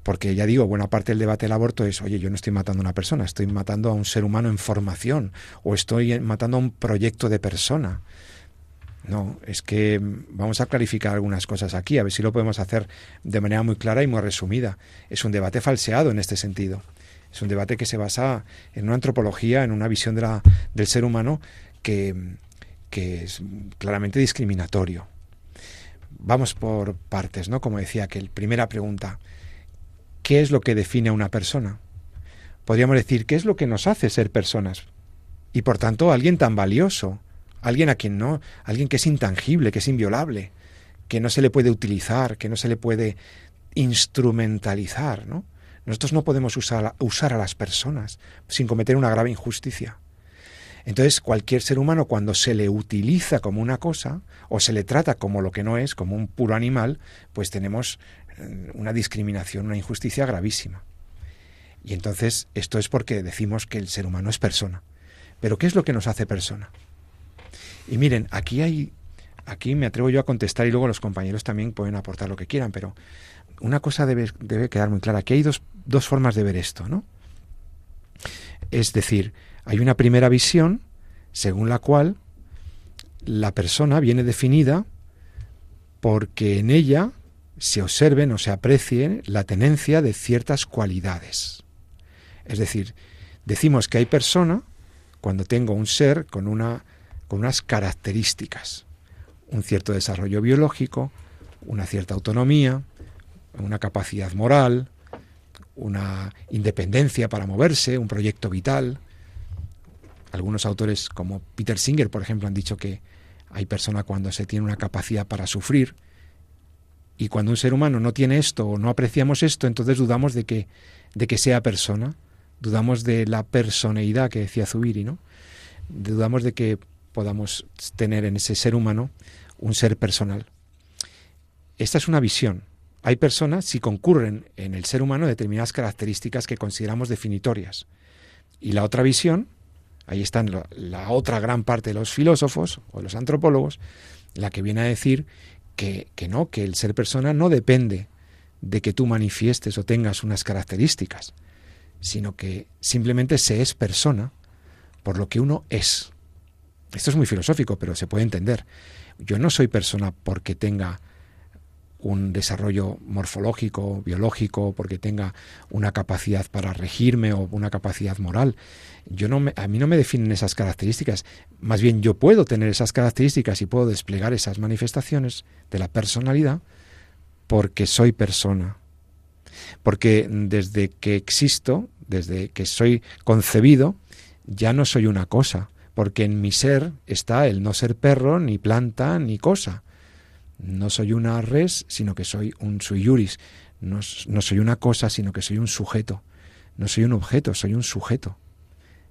Porque ya digo, buena parte del debate del aborto es, oye, yo no estoy matando a una persona, estoy matando a un ser humano en formación o estoy matando a un proyecto de persona. No, es que vamos a clarificar algunas cosas aquí, a ver si lo podemos hacer de manera muy clara y muy resumida. Es un debate falseado en este sentido. Es un debate que se basa en una antropología, en una visión de la, del ser humano que, que es claramente discriminatorio. Vamos por partes, ¿no? Como decía que primera pregunta, ¿Qué es lo que define a una persona? Podríamos decir, ¿qué es lo que nos hace ser personas? Y por tanto, alguien tan valioso, alguien a quien no, alguien que es intangible, que es inviolable, que no se le puede utilizar, que no se le puede instrumentalizar, ¿no? Nosotros no podemos usar, usar a las personas sin cometer una grave injusticia. Entonces, cualquier ser humano cuando se le utiliza como una cosa o se le trata como lo que no es, como un puro animal, pues tenemos una discriminación, una injusticia gravísima. Y entonces esto es porque decimos que el ser humano es persona. Pero ¿qué es lo que nos hace persona? Y miren, aquí hay, aquí me atrevo yo a contestar y luego los compañeros también pueden aportar lo que quieran, pero una cosa debe, debe quedar muy clara, que hay dos, dos formas de ver esto, ¿no? Es decir, hay una primera visión según la cual la persona viene definida porque en ella se observen o se aprecie la tenencia de ciertas cualidades. Es decir, decimos que hay persona cuando tengo un ser con, una, con unas características, un cierto desarrollo biológico, una cierta autonomía, una capacidad moral, una independencia para moverse, un proyecto vital. Algunos autores como Peter Singer, por ejemplo, han dicho que hay persona cuando se tiene una capacidad para sufrir, y cuando un ser humano no tiene esto o no apreciamos esto, entonces dudamos de que, de que sea persona, dudamos de la personeidad que decía Zubiri, ¿no? Dudamos de que podamos tener en ese ser humano un ser personal. Esta es una visión. Hay personas si concurren en el ser humano determinadas características que consideramos definitorias. Y la otra visión, ahí están la, otra gran parte de los filósofos o los antropólogos, la que viene a decir que, que no, que el ser persona no depende de que tú manifiestes o tengas unas características, sino que simplemente se es persona por lo que uno es. Esto es muy filosófico, pero se puede entender. Yo no soy persona porque tenga un desarrollo morfológico, biológico, porque tenga una capacidad para regirme o una capacidad moral. Yo no a mí no me definen esas características. Más bien yo puedo tener esas características y puedo desplegar esas manifestaciones de la personalidad porque soy persona. Porque desde que existo, desde que soy concebido, ya no soy una cosa, porque en mi ser está el no ser perro, ni planta, ni cosa. No soy una res, sino que soy un sui. No, no soy una cosa, sino que soy un sujeto. No soy un objeto, soy un sujeto.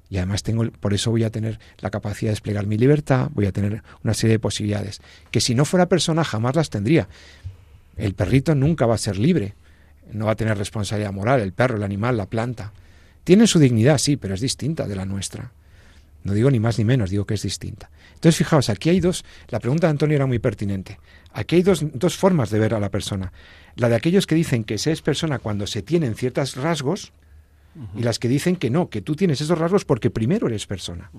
Y además tengo, por eso voy a tener la capacidad de desplegar mi libertad, voy a tener una serie de posibilidades que si no fuera persona jamás las tendría. El perrito nunca va a ser libre, no va a tener responsabilidad moral, el perro, el animal, la planta. Tienen su dignidad, sí, pero es distinta de la nuestra. No digo ni más ni menos, digo que es distinta. Entonces, fijaos, aquí hay dos, la pregunta de Antonio era muy pertinente. Aquí hay dos, dos formas de ver a la persona. La de aquellos que dicen que se es persona cuando se tienen ciertos rasgos, y las que dicen que no, que tú tienes esos rasgos porque primero eres persona.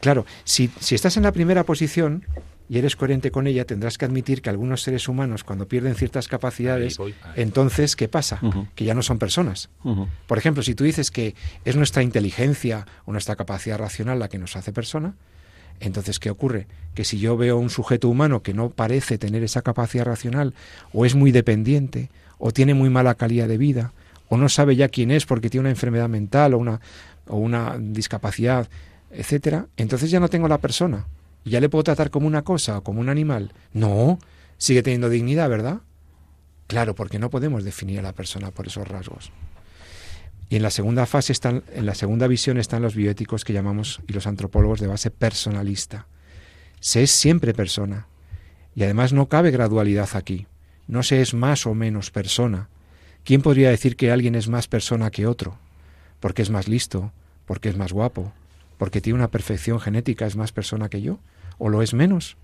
Claro, si, si, estás en la primera posición, y eres coherente con ella, tendrás que admitir que algunos seres humanos, cuando pierden ciertas capacidades, entonces, ¿qué pasa? Que ya no son personas. Por ejemplo, si tú dices que es nuestra inteligencia o nuestra capacidad racional la que nos hace persona, entonces, ¿qué ocurre? Que si yo veo un sujeto humano que no parece tener esa capacidad racional, o es muy dependiente, o tiene muy mala calidad de vida, o no sabe ya quién es porque tiene una enfermedad mental o una, o una discapacidad, etcétera, entonces ya no tengo la persona ¿Ya le puedo tratar como una cosa o como un animal? No, sigue teniendo dignidad, ¿verdad? Claro, porque no podemos definir a la persona por esos rasgos. Y en la segunda fase están, en la segunda visión están los bioéticos que llamamos y los antropólogos de base personalista. Se es siempre persona. Y además no cabe gradualidad aquí. No se es más o menos persona. ¿Quién podría decir que alguien es más persona que otro? Porque es más listo, porque es más guapo, porque tiene una perfección genética, es más persona que yo, o lo es menos.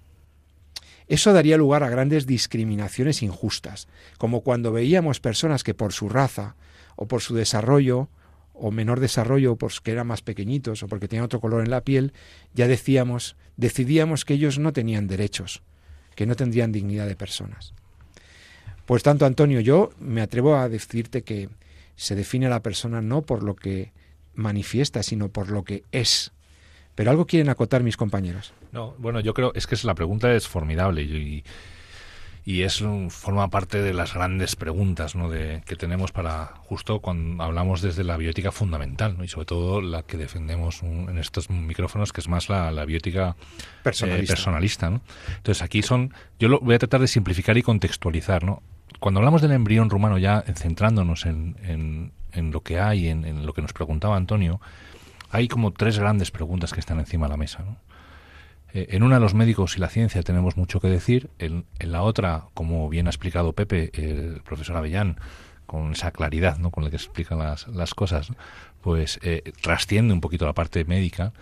Eso daría lugar a grandes discriminaciones injustas, como cuando veíamos personas que por su raza o por su desarrollo o menor desarrollo, o porque eran más pequeñitos o porque tenían otro color en la piel, ya decíamos, decidíamos que ellos no tenían derechos, que no tendrían dignidad de personas. Pues tanto, Antonio, yo me atrevo a decirte que se define a la persona no por lo que manifiesta, sino por lo que es. Pero algo quieren acotar mis compañeros. No, bueno, yo creo es que la pregunta es formidable y, y es forma parte de las grandes preguntas ¿no? de, que tenemos para justo cuando hablamos desde la biótica fundamental ¿no? y sobre todo la que defendemos en estos micrófonos que es más la, la biótica personalista, eh, personalista ¿no? entonces aquí son yo lo voy a tratar de simplificar y contextualizar ¿no? cuando hablamos del embrión rumano ya centrándonos en, en lo que hay, en, lo que nos preguntaba Antonio, hay como tres grandes preguntas que están encima de la mesa. Eh, en una, los médicos y la ciencia tenemos mucho que decir. En, la otra, como bien ha explicado Pepe, el profesor Avellán, con esa claridad ¿no? con la que explica las, las cosas, pues eh, trasciende un poquito la parte médica.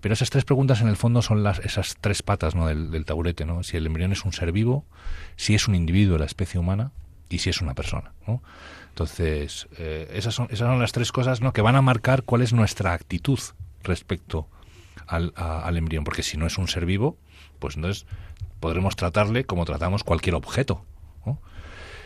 pero esas tres preguntas, en el fondo, son las, esas tres patas ¿no? del, del taburete. ¿no? Si el embrión es un ser vivo, si es un individuo de la especie humana y si es una persona. ¿no? Entonces, eh, esas, son, esas son las tres cosas ¿no? que van a marcar cuál es nuestra actitud respecto al, al embrión, porque si no es un ser vivo, pues entonces podremos tratarle como tratamos cualquier objeto.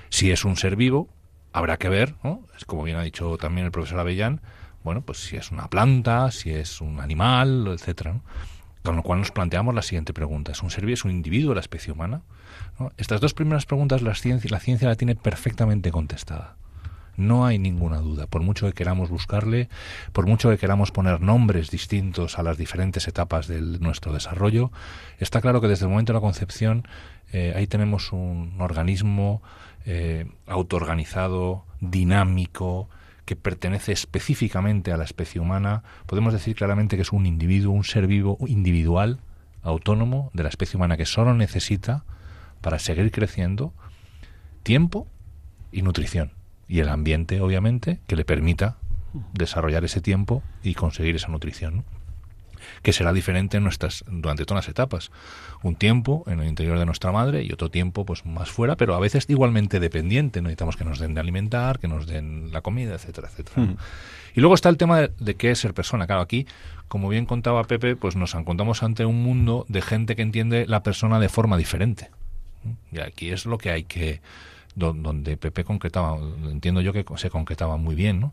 Si es un ser vivo, habrá que ver, ¿no? es como bien ha dicho también el profesor Avellán, bueno, pues si es una planta, si es un animal, etcétera. Con lo cual nos planteamos la siguiente pregunta: ¿es un ser vivo, es un individuo de la especie humana? Estas dos primeras preguntas la ciencia, la ciencia la tiene perfectamente contestada. No hay ninguna duda, por mucho que queramos buscarle, por mucho que queramos poner nombres distintos a las diferentes etapas de nuestro desarrollo, está claro que desde el momento de la concepción eh, ahí tenemos un organismo eh, autoorganizado, dinámico, que pertenece específicamente a la especie humana. Podemos decir claramente que es un individuo, un ser vivo individual, autónomo de la especie humana que solo necesita para seguir creciendo tiempo y nutrición y el ambiente, obviamente, que le permita desarrollar ese tiempo y conseguir esa nutrición. que será diferente en nuestras, durante todas las etapas. Un tiempo en el interior de nuestra madre y otro tiempo pues más fuera, pero a veces igualmente dependiente. Necesitamos que nos den de alimentar, que nos den la comida, etcétera, etcétera. Y luego está el tema de, qué es ser persona. Claro, aquí, como bien contaba Pepe, pues nos encontramos ante un mundo de gente que entiende la persona de forma diferente. Y aquí es lo que hay que donde Pepe concretaba, entiendo yo que se concretaba muy bien, ¿no?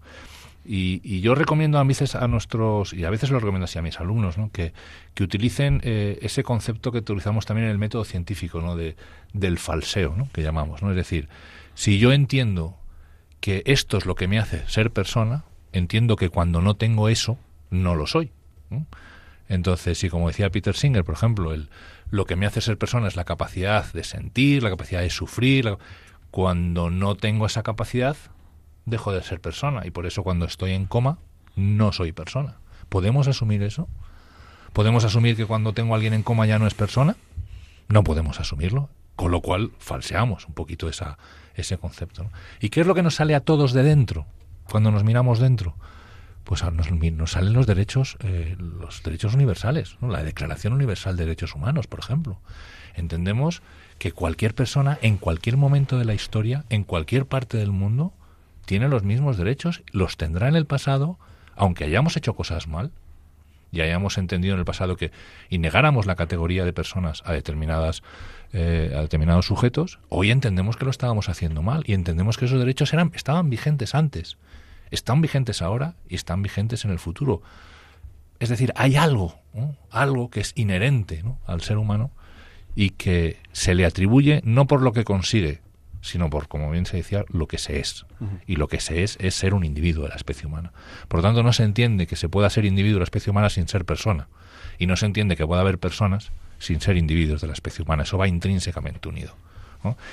Y, yo recomiendo a veces a nuestros, y a veces lo recomiendo así a mis alumnos, ¿no? que, que utilicen eh, ese concepto que utilizamos también en el método científico, ¿no? De, del falseo, ¿no? que llamamos. ¿no? Es decir, si yo entiendo que esto es lo que me hace ser persona, entiendo que cuando no tengo eso, no lo soy. Entonces, si como decía Peter Singer, por ejemplo, el, lo que me hace ser persona es la capacidad de sentir, la capacidad de sufrir, cuando no tengo esa capacidad, dejo de ser persona y por eso cuando estoy en coma no soy persona. ¿Podemos asumir eso? ¿Podemos asumir que cuando tengo a alguien en coma ya no es persona? No podemos asumirlo, con lo cual falseamos un poquito ese concepto. ¿Y qué es lo que nos sale a todos de dentro cuando nos miramos dentro? Pues nos, nos salen los derechos, eh, los derechos universales, la Declaración Universal de Derechos Humanos, por ejemplo. Entendemos que cualquier persona, en cualquier momento de la historia, en cualquier parte del mundo, tiene los mismos derechos, los tendrá en el pasado, aunque hayamos hecho cosas mal y hayamos entendido en el pasado que y negáramos la categoría de personas a determinadas eh, a determinados sujetos, hoy entendemos que lo estábamos haciendo mal y entendemos que esos derechos eran estaban vigentes antes, están vigentes ahora y están vigentes en el futuro. Es decir, hay algo, algo que es inherente al ser humano y que se le atribuye no por lo que consigue, sino por, como bien se decía, lo que se es. Y lo que se es es ser un individuo de la especie humana. Por lo tanto, no se entiende que se pueda ser individuo de la especie humana sin ser persona. Y no se entiende que pueda haber personas sin ser individuos de la especie humana. Eso va intrínsecamente unido.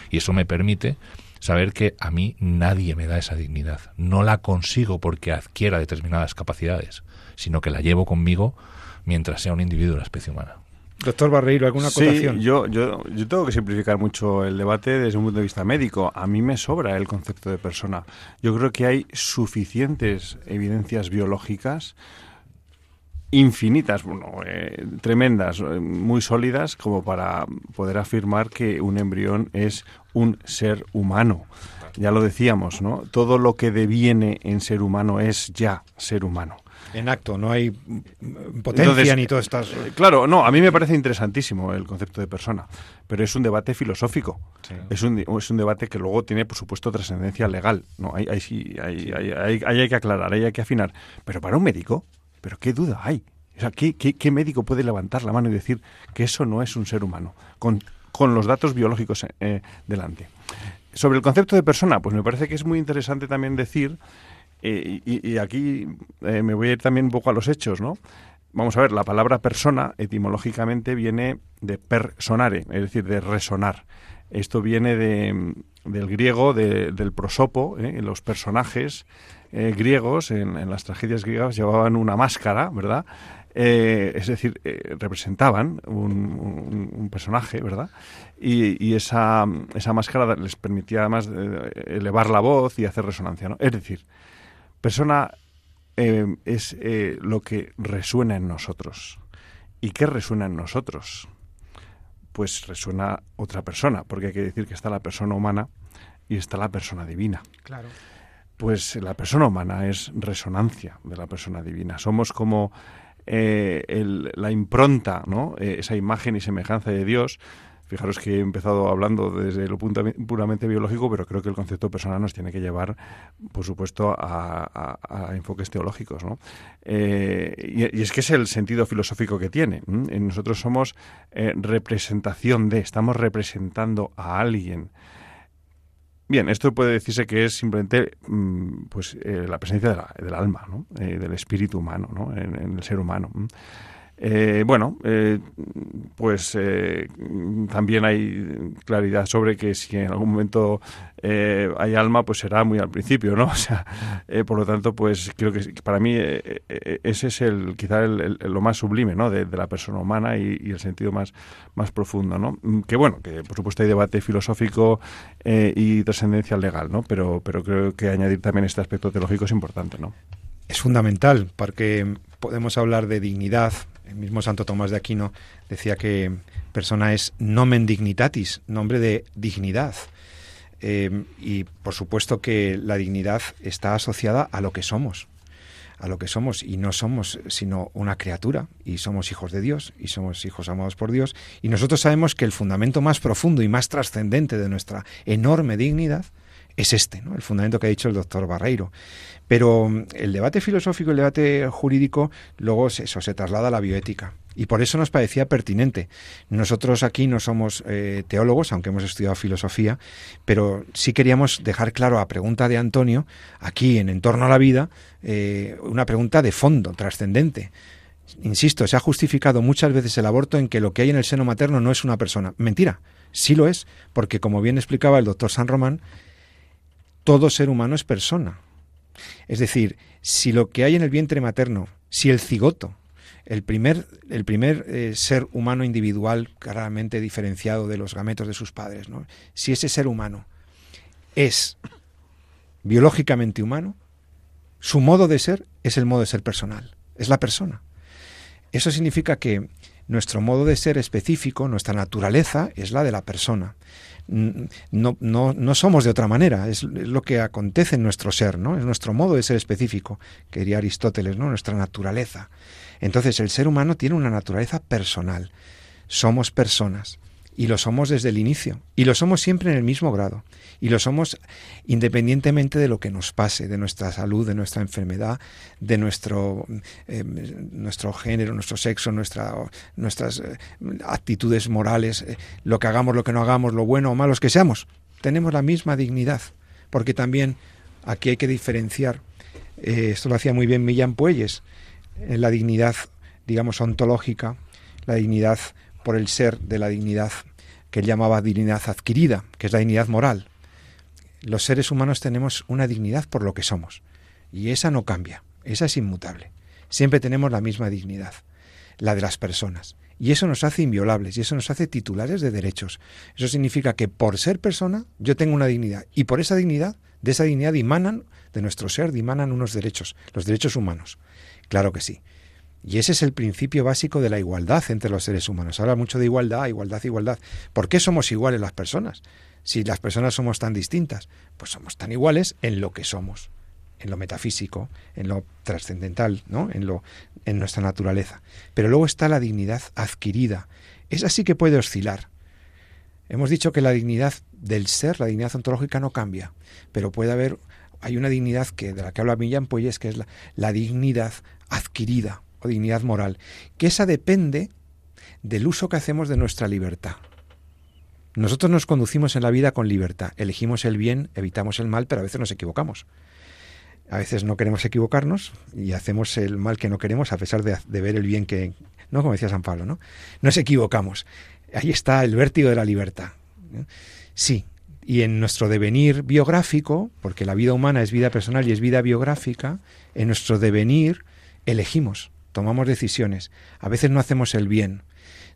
Y eso me permite saber que a mí nadie me da esa dignidad. No la consigo porque adquiera determinadas capacidades, sino que la llevo conmigo mientras sea un individuo de la especie humana. Doctor Barreiro, ¿alguna acotación? Sí, yo, yo, yo tengo que simplificar mucho el debate desde un punto de vista médico. A mí me sobra el concepto de persona. Yo creo que hay suficientes evidencias biológicas infinitas, bueno, eh, tremendas, eh, muy sólidas, como para poder afirmar que un embrión es un ser humano. Ya lo decíamos, ¿no? Todo lo que deviene en ser humano es ya ser humano en acto, no hay potencia ni todas estas... Eh, claro, no, a mí me parece interesantísimo el concepto de persona, pero es un debate filosófico, es, un, es un debate que luego tiene, por supuesto, trascendencia legal, no, hay, hay, sí, hay, hay, hay, que aclarar, hay que afinar, pero para un médico, ¿pero qué duda hay? O sea, ¿qué, qué, médico puede levantar la mano y decir que eso no es un ser humano, con, con los datos biológicos eh, delante? Sobre el concepto de persona, pues me parece que es muy interesante también decir eh, y, aquí eh, me voy a ir también un poco a los hechos, ¿no? Vamos a ver, la palabra persona etimológicamente viene de personare, es decir, de resonar. Esto viene de, del griego, del prosopo, ¿eh? los personajes griegos en, las tragedias griegas llevaban una máscara, ¿verdad? es decir, representaban un, personaje, ¿verdad? Y, y, esa, esa máscara les permitía además elevar la voz y hacer resonancia, ¿no? Es decir, Persona eh, es eh, lo que resuena en nosotros. ¿Y qué resuena en nosotros? Pues resuena otra persona, porque hay que decir que está la persona humana y está la persona divina. Claro. Pues la persona humana es resonancia de la persona divina. Somos como eh, la impronta, ¿no? esa imagen y semejanza de Dios Fijaros que he empezado hablando desde lo puramente biológico, pero creo que el concepto personal nos tiene que llevar, por supuesto, a, enfoques teológicos. ¿no? Eh, y, es que es el sentido filosófico que tiene. Nosotros somos eh, representación de, estamos representando a alguien. Bien, esto puede decirse que es simplemente mm, pues, eh, la presencia del alma, ¿no? del espíritu humano, ¿no? en, el ser humano. Eh, bueno, eh, pues eh, también hay claridad sobre que si en algún momento hay alma, pues será muy al principio, ¿no? [laughs] O sea, por lo tanto, pues creo que para mí ese es el quizá lo más sublime, ¿no? De, la persona humana y, el sentido más, más profundo, ¿no? Que bueno, que por supuesto hay debate filosófico y trascendencia legal, ¿no? Pero, pero creo que añadir también este aspecto teológico es importante, ¿no? Es fundamental porque podemos hablar de dignidad, El mismo Santo Tomás de Aquino decía que persona es nomen dignitatis, nombre de dignidad. Eh, y por supuesto que la dignidad está asociada a lo que somos, a lo que somos y no somos sino una criatura y somos hijos de Dios y somos hijos amados por Dios y nosotros sabemos que el fundamento más profundo y más trascendente de nuestra enorme dignidad es este, ¿no? el fundamento que ha dicho el doctor Barreiro. Pero mm, el debate filosófico, el debate jurídico, luego eso se traslada a la bioética. Y por eso nos parecía pertinente. Nosotros aquí no somos eh, teólogos, aunque hemos estudiado filosofía, pero sí queríamos dejar claro a pregunta de Antonio, aquí en Entorno a la Vida, eh, una pregunta de fondo, trascendente. Insisto, se ha justificado muchas veces el aborto en que lo que hay en el seno materno no es una persona. Mentira, sí lo es, porque como bien explicaba el doctor San Román, todo ser humano es persona. Es decir, si lo que hay en el vientre materno, si el cigoto, el primer, el primer eh, ser humano individual claramente diferenciado de los gametos de sus padres, ¿no? si ese ser humano es biológicamente humano, su modo de ser es el modo de ser personal, es la persona. Eso significa que nuestro modo de ser específico, nuestra naturaleza, es la de la persona no, no, no somos de otra manera, es, lo que acontece en nuestro ser, ¿no? Es nuestro modo de ser específico, que diría Aristóteles, ¿no? Nuestra naturaleza. Entonces el ser humano tiene una naturaleza personal. Somos personas y lo somos desde el inicio. Y lo somos siempre en el mismo grado. Y lo somos independientemente de lo que nos pase, de nuestra salud, de nuestra enfermedad, de nuestro, eh, nuestro género, nuestro sexo, nuestra, nuestras eh, actitudes morales, eh, lo que hagamos, lo que no hagamos, lo bueno o malos que seamos. Tenemos la misma dignidad, porque también aquí hay que diferenciar, esto lo hacía muy bien Millán Puelles, la dignidad, digamos, ontológica, la dignidad por el ser de la dignidad que él llamaba dignidad adquirida, que es la dignidad moral. Los seres humanos tenemos una dignidad por lo que somos, y esa no cambia, esa es inmutable. Siempre tenemos la misma dignidad, la de las personas. Y eso nos hace inviolables y eso nos hace titulares de derechos. Eso significa que por ser persona yo tengo una dignidad y por esa dignidad, de esa dignidad dimanan, de nuestro ser, dimanan unos derechos, los derechos humanos. Claro que sí. Y ese es el principio básico de la igualdad entre los seres humanos. Habla mucho de igualdad, igualdad, igualdad. ¿Por qué somos iguales las personas? Si las personas somos tan distintas, pues somos tan iguales en lo que somos, en lo metafísico, en lo trascendental, ¿no? En lo en nuestra naturaleza. Pero luego está la dignidad adquirida. Esa sí que puede oscilar. Hemos dicho que la dignidad del ser, la dignidad ontológica no cambia, pero puede haber hay una dignidad que de la que habla Millán Puelles que es la, la dignidad adquirida dignidad moral, que esa depende del uso que hacemos de nuestra libertad. Nosotros nos conducimos en la vida con libertad, elegimos el bien, evitamos el mal, pero a veces nos equivocamos. A veces no queremos equivocarnos y hacemos el mal que no queremos a pesar de, ver el bien que... ¿No? Como decía San Pablo, ¿no? Nos equivocamos. Ahí está el vértigo de la libertad. Sí, y en nuestro devenir biográfico, porque la vida humana es vida personal y es vida biográfica, en nuestro devenir elegimos tomamos decisiones. A veces no hacemos el bien,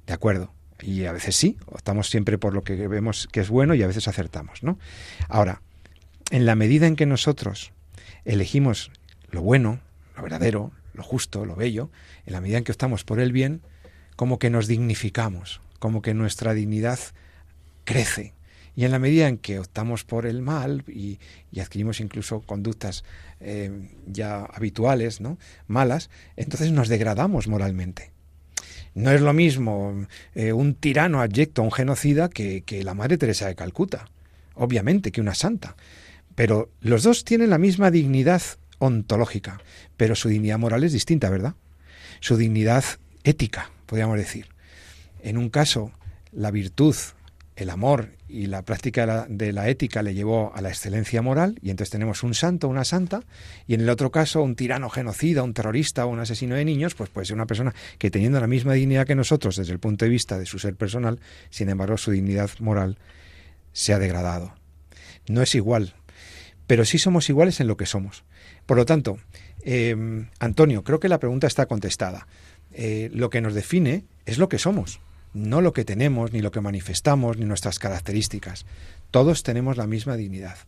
¿de acuerdo? Y a veces sí, optamos siempre por lo que vemos que es bueno y a veces acertamos, ¿no? Ahora, en la medida en que nosotros elegimos lo bueno, lo verdadero, lo justo, lo bello, en la medida en que optamos por el bien, como que nos dignificamos, como que nuestra dignidad crece, y en la medida en que optamos por el mal y, adquirimos incluso conductas eh, ya habituales, ¿no? malas, entonces nos degradamos moralmente. No es lo mismo eh, un tirano abyecto, un genocida, que, que la Madre Teresa de Calcuta, obviamente, que una santa. Pero los dos tienen la misma dignidad ontológica, pero su dignidad moral es distinta, ¿verdad? Su dignidad ética, podríamos decir. En un caso, la virtud el amor y la práctica de la, ética le llevó a la excelencia moral, y entonces tenemos un santo, una santa, y en el otro caso un tirano genocida, un terrorista o un asesino de niños, pues puede ser una persona que teniendo la misma dignidad que nosotros desde el punto de vista de su ser personal, sin embargo su dignidad moral se ha degradado. No es igual, pero sí somos iguales en lo que somos. Por lo tanto, eh, Antonio, creo que la pregunta está contestada. Eh, lo que nos define es lo que somos no lo que tenemos, ni lo que manifestamos, ni nuestras características. Todos tenemos la misma dignidad.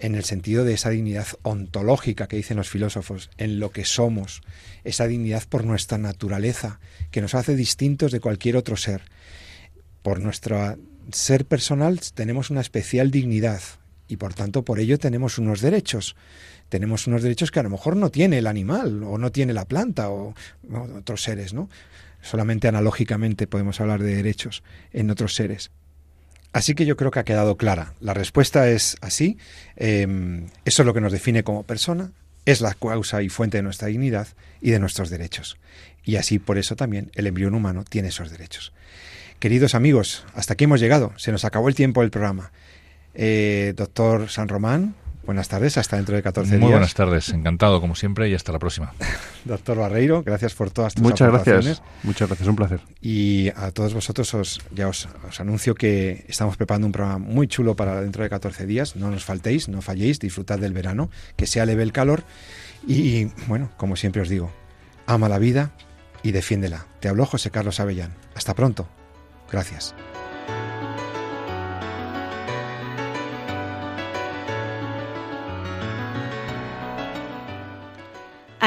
en el sentido de esa dignidad ontológica que dicen los filósofos, en lo que somos, esa dignidad por nuestra naturaleza, que nos hace distintos de cualquier otro ser. Por nuestro ser personal tenemos una especial dignidad y por tanto por ello tenemos unos derechos. Tenemos unos derechos que a lo mejor no tiene el animal o no tiene la planta o, otros seres, ¿no? Solamente analógicamente podemos hablar de derechos en otros seres. Así que yo creo que ha quedado clara. La respuesta es así. Em, eso es lo que nos define como persona, es la causa y fuente de nuestra dignidad y de nuestros derechos. Y así por eso también el embrión humano tiene esos derechos. Queridos amigos, hasta aquí hemos llegado. Se nos acabó el tiempo del programa. Eh, doctor San Román, Buenas tardes, hasta dentro de 14 días. Muy buenas tardes, encantado como siempre y hasta la próxima. [laughs] Doctor Barreiro, gracias por todas tus Muchas gracias, muchas gracias, un placer. Y a todos vosotros os, ya os, anuncio que estamos preparando un programa muy chulo para dentro de 14 días. No nos faltéis, no falléis, disfrutad del verano, que sea leve el calor. Y bueno, como siempre os digo, ama la vida y defiéndela. Te habló José Carlos Avellán. Hasta pronto. Gracias.